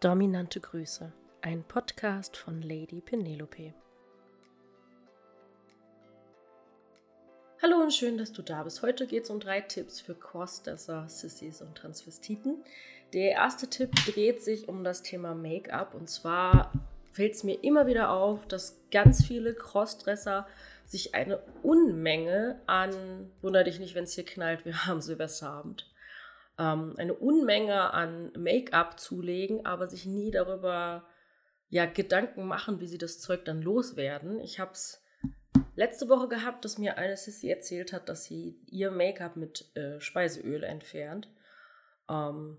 Dominante Grüße, ein Podcast von Lady Penelope. Hallo und schön, dass du da bist. Heute geht es um drei Tipps für Crossdresser, Sissies und Transvestiten. Der erste Tipp dreht sich um das Thema Make-up und zwar fällt es mir immer wieder auf, dass ganz viele Crossdresser sich eine Unmenge an, wunder dich nicht, wenn es hier knallt, wir haben Silvesterabend, ähm, eine Unmenge an Make-up zulegen, aber sich nie darüber ja, Gedanken machen, wie sie das Zeug dann loswerden. Ich habe es letzte Woche gehabt, dass mir eine Sissy erzählt hat, dass sie ihr Make-up mit äh, Speiseöl entfernt. Ähm,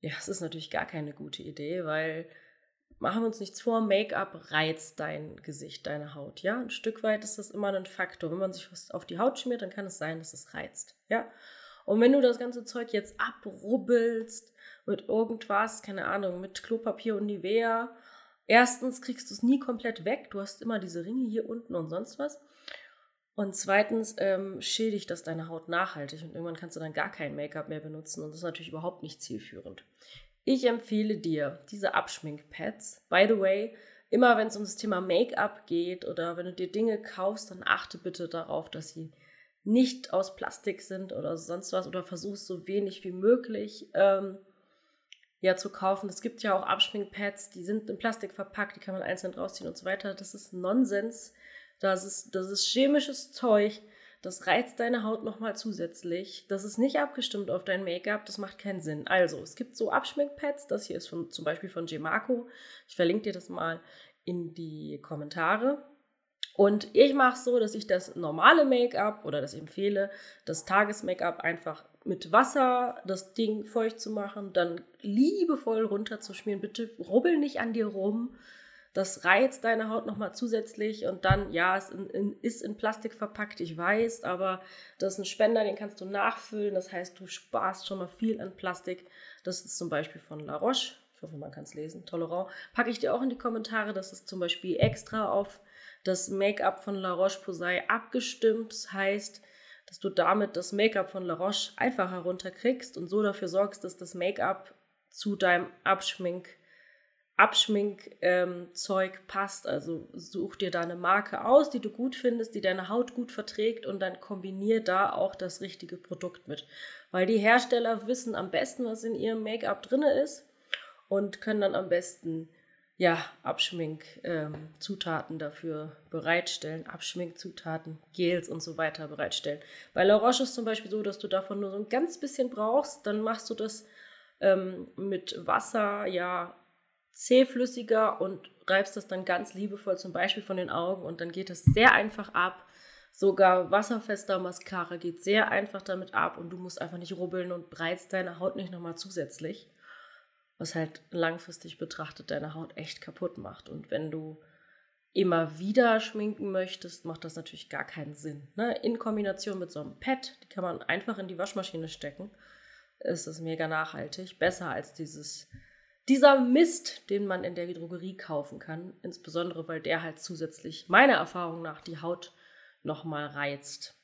ja, es ist natürlich gar keine gute Idee, weil machen wir uns nichts vor, Make-up reizt dein Gesicht, deine Haut. Ja, ein Stück weit ist das immer ein Faktor. Wenn man sich was auf die Haut schmiert, dann kann es sein, dass es reizt. Ja, und wenn du das ganze Zeug jetzt abrubbelst mit irgendwas, keine Ahnung, mit Klopapier und Nivea, erstens kriegst du es nie komplett weg. Du hast immer diese Ringe hier unten und sonst was. Und zweitens ähm, schädigt das deine Haut nachhaltig und irgendwann kannst du dann gar kein Make-up mehr benutzen und das ist natürlich überhaupt nicht zielführend. Ich empfehle dir diese Abschminkpads. By the way, immer wenn es um das Thema Make-up geht oder wenn du dir Dinge kaufst, dann achte bitte darauf, dass sie nicht aus Plastik sind oder sonst was oder versuchst so wenig wie möglich ähm, ja zu kaufen. Es gibt ja auch Abschminkpads, die sind in Plastik verpackt, die kann man einzeln rausziehen und so weiter. Das ist Nonsens. Das ist, das ist chemisches Zeug. Das reizt deine Haut nochmal zusätzlich. Das ist nicht abgestimmt auf dein Make-up. Das macht keinen Sinn. Also, es gibt so Abschminkpads. Das hier ist von, zum Beispiel von Gemarco. Ich verlinke dir das mal in die Kommentare. Und ich mache es so, dass ich das normale Make-up oder das empfehle, das Tages-Make-up einfach mit Wasser das Ding feucht zu machen, dann liebevoll runterzuschmieren. Bitte rubbel nicht an dir rum. Das reizt deine Haut nochmal zusätzlich und dann, ja, es in, in, ist in Plastik verpackt, ich weiß, aber das ist ein Spender, den kannst du nachfüllen. Das heißt, du sparst schon mal viel an Plastik. Das ist zum Beispiel von La Roche. Ich hoffe, man kann es lesen. Tolerant. Packe ich dir auch in die Kommentare. Das ist zum Beispiel extra auf das Make-up von La Roche-Posay abgestimmt. Das heißt, dass du damit das Make-up von La Roche einfach herunterkriegst und so dafür sorgst, dass das Make-up zu deinem Abschmink, Abschminkzeug ähm, passt. Also such dir da eine Marke aus, die du gut findest, die deine Haut gut verträgt und dann kombinier da auch das richtige Produkt mit. Weil die Hersteller wissen am besten, was in ihrem Make-up drin ist und können dann am besten ja, Abschminkzutaten ähm, dafür bereitstellen, Abschminkzutaten, Gels und so weiter bereitstellen. Bei La Roche ist zum Beispiel so, dass du davon nur so ein ganz bisschen brauchst, dann machst du das ähm, mit Wasser, ja, zähflüssiger und reibst das dann ganz liebevoll zum Beispiel von den Augen und dann geht es sehr einfach ab. Sogar wasserfester Mascara geht sehr einfach damit ab und du musst einfach nicht rubbeln und breizt deine Haut nicht nochmal zusätzlich was halt langfristig betrachtet deine Haut echt kaputt macht. Und wenn du immer wieder schminken möchtest, macht das natürlich gar keinen Sinn. Ne? In Kombination mit so einem Pad, die kann man einfach in die Waschmaschine stecken, ist es mega nachhaltig. Besser als dieses, dieser Mist, den man in der Drogerie kaufen kann. Insbesondere, weil der halt zusätzlich, meiner Erfahrung nach, die Haut nochmal reizt.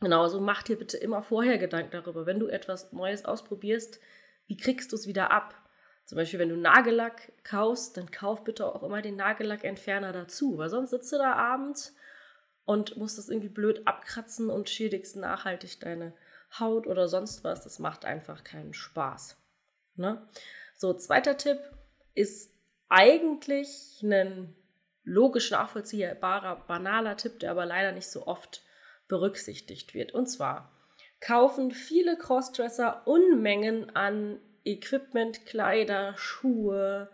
Genauso mach dir bitte immer vorher Gedanken darüber, wenn du etwas Neues ausprobierst, wie kriegst du es wieder ab? Zum Beispiel, wenn du Nagellack kaufst, dann kauf bitte auch immer den Nagellackentferner dazu, weil sonst sitzt du da abends und musst das irgendwie blöd abkratzen und schädigst nachhaltig deine Haut oder sonst was. Das macht einfach keinen Spaß. Ne? So, zweiter Tipp ist eigentlich ein logisch nachvollziehbarer, banaler Tipp, der aber leider nicht so oft berücksichtigt wird. Und zwar kaufen viele Crossdresser Unmengen an Equipment, Kleider, Schuhe,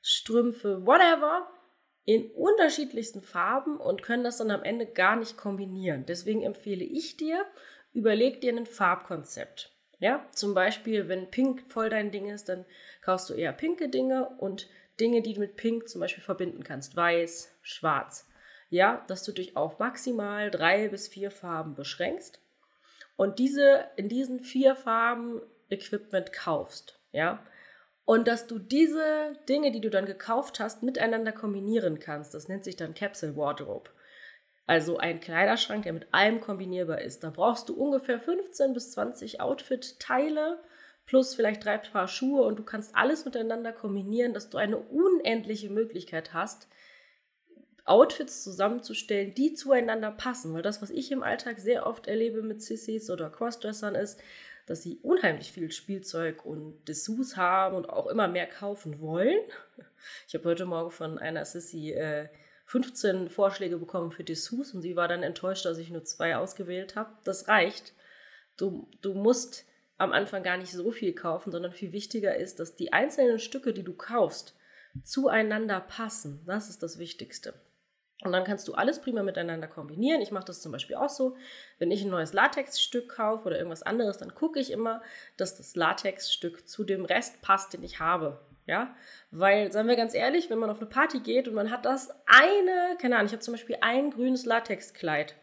Strümpfe, whatever, in unterschiedlichsten Farben und können das dann am Ende gar nicht kombinieren. Deswegen empfehle ich dir, überleg dir ein Farbkonzept. Ja, zum Beispiel, wenn Pink voll dein Ding ist, dann kaufst du eher pinke Dinge und Dinge, die du mit Pink zum Beispiel verbinden kannst. Weiß, schwarz. Ja, dass du dich auf maximal drei bis vier Farben beschränkst und diese in diesen vier Farben Equipment kaufst, ja. Und dass du diese Dinge, die du dann gekauft hast, miteinander kombinieren kannst. Das nennt sich dann Capsule Wardrobe. Also ein Kleiderschrank, der mit allem kombinierbar ist. Da brauchst du ungefähr 15 bis 20 Outfit-Teile plus vielleicht drei Paar Schuhe und du kannst alles miteinander kombinieren, dass du eine unendliche Möglichkeit hast, Outfits zusammenzustellen, die zueinander passen. Weil das, was ich im Alltag sehr oft erlebe mit Sissys oder Crossdressern, ist, dass sie unheimlich viel Spielzeug und Dessous haben und auch immer mehr kaufen wollen. Ich habe heute Morgen von einer Sissy äh, 15 Vorschläge bekommen für Dessous und sie war dann enttäuscht, dass ich nur zwei ausgewählt habe. Das reicht. Du, du musst am Anfang gar nicht so viel kaufen, sondern viel wichtiger ist, dass die einzelnen Stücke, die du kaufst, zueinander passen. Das ist das Wichtigste. Und dann kannst du alles prima miteinander kombinieren. Ich mache das zum Beispiel auch so. Wenn ich ein neues Latexstück kaufe oder irgendwas anderes, dann gucke ich immer, dass das Latexstück zu dem Rest passt, den ich habe. Ja, weil, seien wir ganz ehrlich, wenn man auf eine Party geht und man hat das eine, keine Ahnung, ich habe zum Beispiel ein grünes Latexkleid.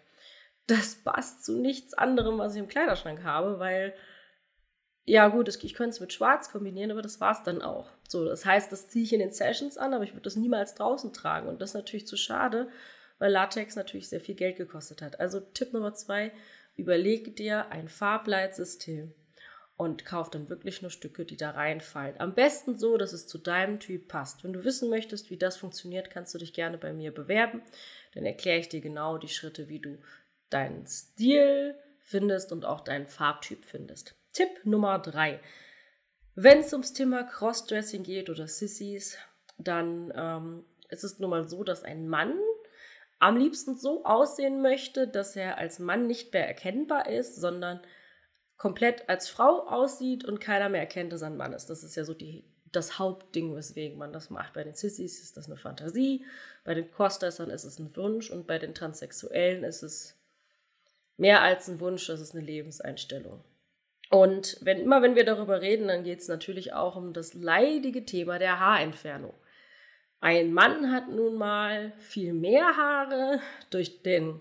Das passt zu nichts anderem, was ich im Kleiderschrank habe, weil ja gut, ich könnte es mit Schwarz kombinieren, aber das war es dann auch. So, das heißt, das ziehe ich in den Sessions an, aber ich würde das niemals draußen tragen. Und das ist natürlich zu schade, weil Latex natürlich sehr viel Geld gekostet hat. Also Tipp Nummer zwei, überleg dir ein Farbleitsystem und kauf dann wirklich nur Stücke, die da reinfallen. Am besten so, dass es zu deinem Typ passt. Wenn du wissen möchtest, wie das funktioniert, kannst du dich gerne bei mir bewerben. Dann erkläre ich dir genau die Schritte, wie du deinen Stil findest und auch deinen Farbtyp findest. Tipp Nummer drei. Wenn es ums Thema Crossdressing geht oder Sissies, dann ähm, ist es nun mal so, dass ein Mann am liebsten so aussehen möchte, dass er als Mann nicht mehr erkennbar ist, sondern komplett als Frau aussieht und keiner mehr erkennt, dass er ein Mann ist. Das ist ja so die, das Hauptding, weswegen man das macht. Bei den Sissies ist das eine Fantasie, bei den Crossdressern ist es ein Wunsch und bei den Transsexuellen ist es mehr als ein Wunsch, das ist eine Lebenseinstellung. Und wenn, immer wenn wir darüber reden, dann geht es natürlich auch um das leidige Thema der Haarentfernung. Ein Mann hat nun mal viel mehr Haare durch den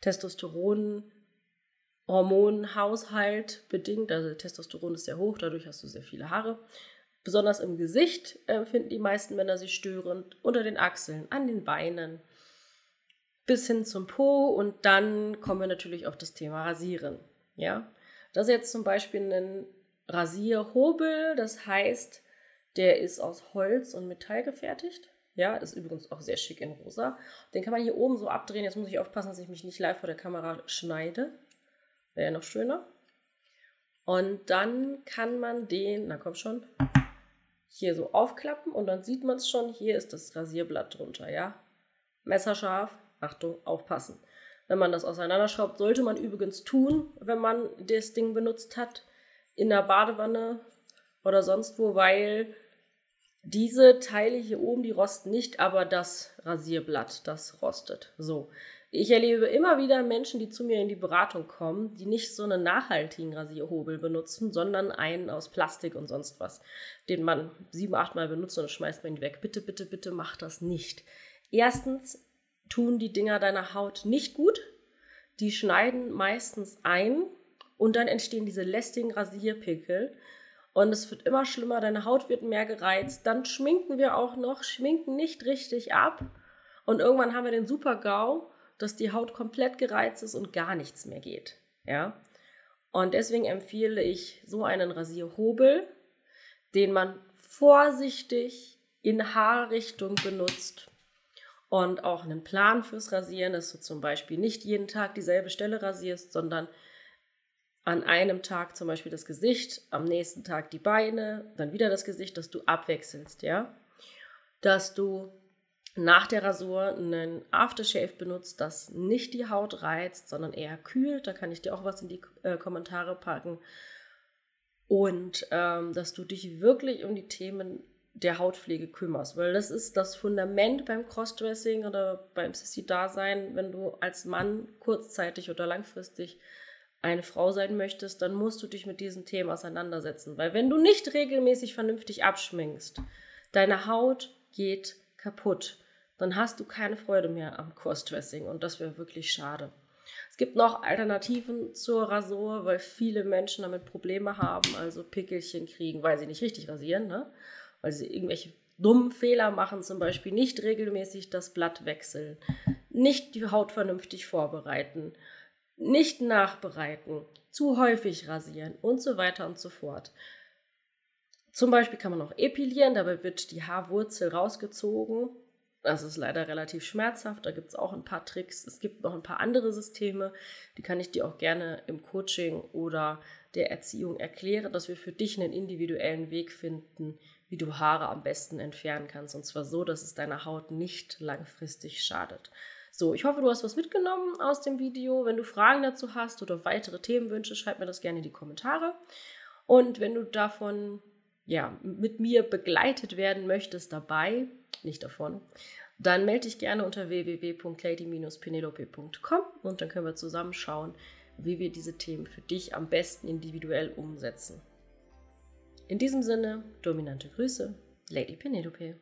Testosteron-Hormonhaushalt bedingt. Also Testosteron ist sehr hoch, dadurch hast du sehr viele Haare. Besonders im Gesicht äh, finden die meisten Männer sie störend, unter den Achseln, an den Beinen, bis hin zum Po. Und dann kommen wir natürlich auf das Thema Rasieren. Ja, das ist jetzt zum Beispiel ein Rasierhobel, das heißt, der ist aus Holz und Metall gefertigt. Ja, ist übrigens auch sehr schick in rosa. Den kann man hier oben so abdrehen. Jetzt muss ich aufpassen, dass ich mich nicht live vor der Kamera schneide. Wäre ja noch schöner. Und dann kann man den, na komm schon, hier so aufklappen und dann sieht man es schon, hier ist das Rasierblatt drunter, ja. Messerscharf, Achtung, aufpassen wenn man das auseinanderschraubt. Sollte man übrigens tun, wenn man das Ding benutzt hat, in der Badewanne oder sonst wo, weil diese Teile hier oben, die rosten nicht, aber das Rasierblatt, das rostet. So. Ich erlebe immer wieder Menschen, die zu mir in die Beratung kommen, die nicht so einen nachhaltigen Rasierhobel benutzen, sondern einen aus Plastik und sonst was, den man sieben, acht Mal benutzt und schmeißt man ihn weg. Bitte, bitte, bitte mach das nicht. Erstens tun die Dinger deiner Haut nicht gut. Die schneiden meistens ein und dann entstehen diese lästigen Rasierpickel. Und es wird immer schlimmer, deine Haut wird mehr gereizt. Dann schminken wir auch noch, schminken nicht richtig ab. Und irgendwann haben wir den Super-GAU, dass die Haut komplett gereizt ist und gar nichts mehr geht. Ja? Und deswegen empfehle ich so einen Rasierhobel, den man vorsichtig in Haarrichtung benutzt und auch einen Plan fürs Rasieren, dass du zum Beispiel nicht jeden Tag dieselbe Stelle rasierst, sondern an einem Tag zum Beispiel das Gesicht, am nächsten Tag die Beine, dann wieder das Gesicht, dass du abwechselst, ja. Dass du nach der Rasur einen Aftershave benutzt, das nicht die Haut reizt, sondern eher kühlt. Da kann ich dir auch was in die äh, Kommentare packen. Und ähm, dass du dich wirklich um die Themen der Hautpflege kümmerst, weil das ist das Fundament beim Crossdressing oder beim Sissy-Dasein. Wenn du als Mann kurzzeitig oder langfristig eine Frau sein möchtest, dann musst du dich mit diesen Themen auseinandersetzen, weil wenn du nicht regelmäßig vernünftig abschminkst, deine Haut geht kaputt, dann hast du keine Freude mehr am Crossdressing und das wäre wirklich schade. Es gibt noch Alternativen zur Rasur, weil viele Menschen damit Probleme haben, also Pickelchen kriegen, weil sie nicht richtig rasieren. Ne? Weil sie irgendwelche dummen Fehler machen, zum Beispiel nicht regelmäßig das Blatt wechseln, nicht die Haut vernünftig vorbereiten, nicht nachbereiten, zu häufig rasieren und so weiter und so fort. Zum Beispiel kann man auch epilieren, dabei wird die Haarwurzel rausgezogen. Das ist leider relativ schmerzhaft, da gibt es auch ein paar Tricks. Es gibt noch ein paar andere Systeme, die kann ich dir auch gerne im Coaching oder der Erziehung erklären, dass wir für dich einen individuellen Weg finden, wie du Haare am besten entfernen kannst. Und zwar so, dass es deiner Haut nicht langfristig schadet. So, ich hoffe, du hast was mitgenommen aus dem Video. Wenn du Fragen dazu hast oder weitere Themenwünsche, schreib mir das gerne in die Kommentare. Und wenn du davon ja, mit mir begleitet werden möchtest dabei, nicht davon, dann melde dich gerne unter www.lady-penelope.com und dann können wir zusammen schauen, wie wir diese Themen für dich am besten individuell umsetzen. In diesem Sinne, dominante Grüße, Lady Penelope.